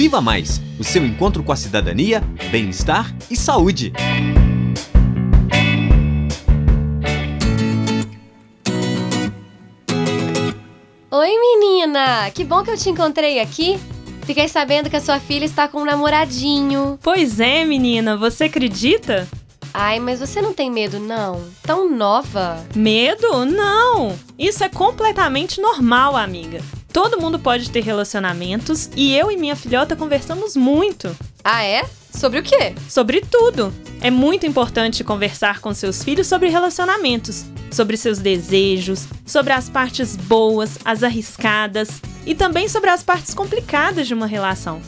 Viva Mais o seu encontro com a cidadania, bem-estar e saúde. Oi, menina! Que bom que eu te encontrei aqui. Fiquei sabendo que a sua filha está com um namoradinho. Pois é, menina, você acredita? Ai, mas você não tem medo, não? Tão nova. Medo? Não! Isso é completamente normal, amiga. Todo mundo pode ter relacionamentos e eu e minha filhota conversamos muito. Ah, é? Sobre o quê? Sobre tudo. É muito importante conversar com seus filhos sobre relacionamentos, sobre seus desejos, sobre as partes boas, as arriscadas e também sobre as partes complicadas de uma relação.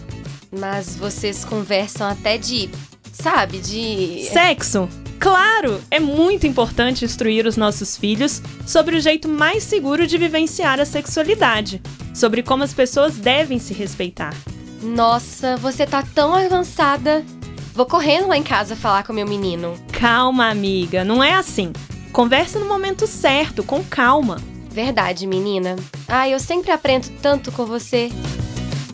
Mas vocês conversam até de. sabe, de. Sexo! Claro, é muito importante instruir os nossos filhos sobre o jeito mais seguro de vivenciar a sexualidade, sobre como as pessoas devem se respeitar. Nossa, você tá tão avançada. Vou correndo lá em casa falar com meu menino. Calma, amiga, não é assim. Converse no momento certo, com calma. Verdade, menina. Ah, eu sempre aprendo tanto com você.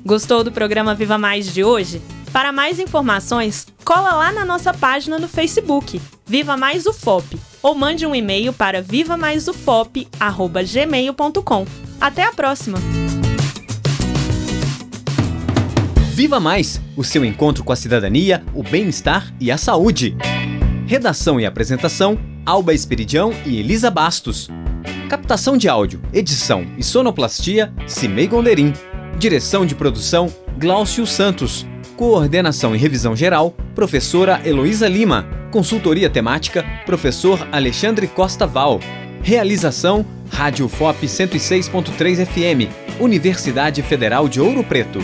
Gostou do programa Viva Mais de hoje? Para mais informações, cola lá na nossa página no Facebook, Viva Mais UFOP, ou mande um e-mail para vivamaisufop@gmail.com. Até a próxima. Viva Mais, o seu encontro com a cidadania, o bem-estar e a saúde. Redação e apresentação: Alba Esperidião e Elisa Bastos. Captação de áudio, edição e sonoplastia: Cimei Gonderim. Direção de produção: Glaucio Santos. Coordenação e revisão geral: Professora Heloísa Lima. Consultoria temática: Professor Alexandre Costa Val. Realização: Rádio FOP 106.3 FM, Universidade Federal de Ouro Preto.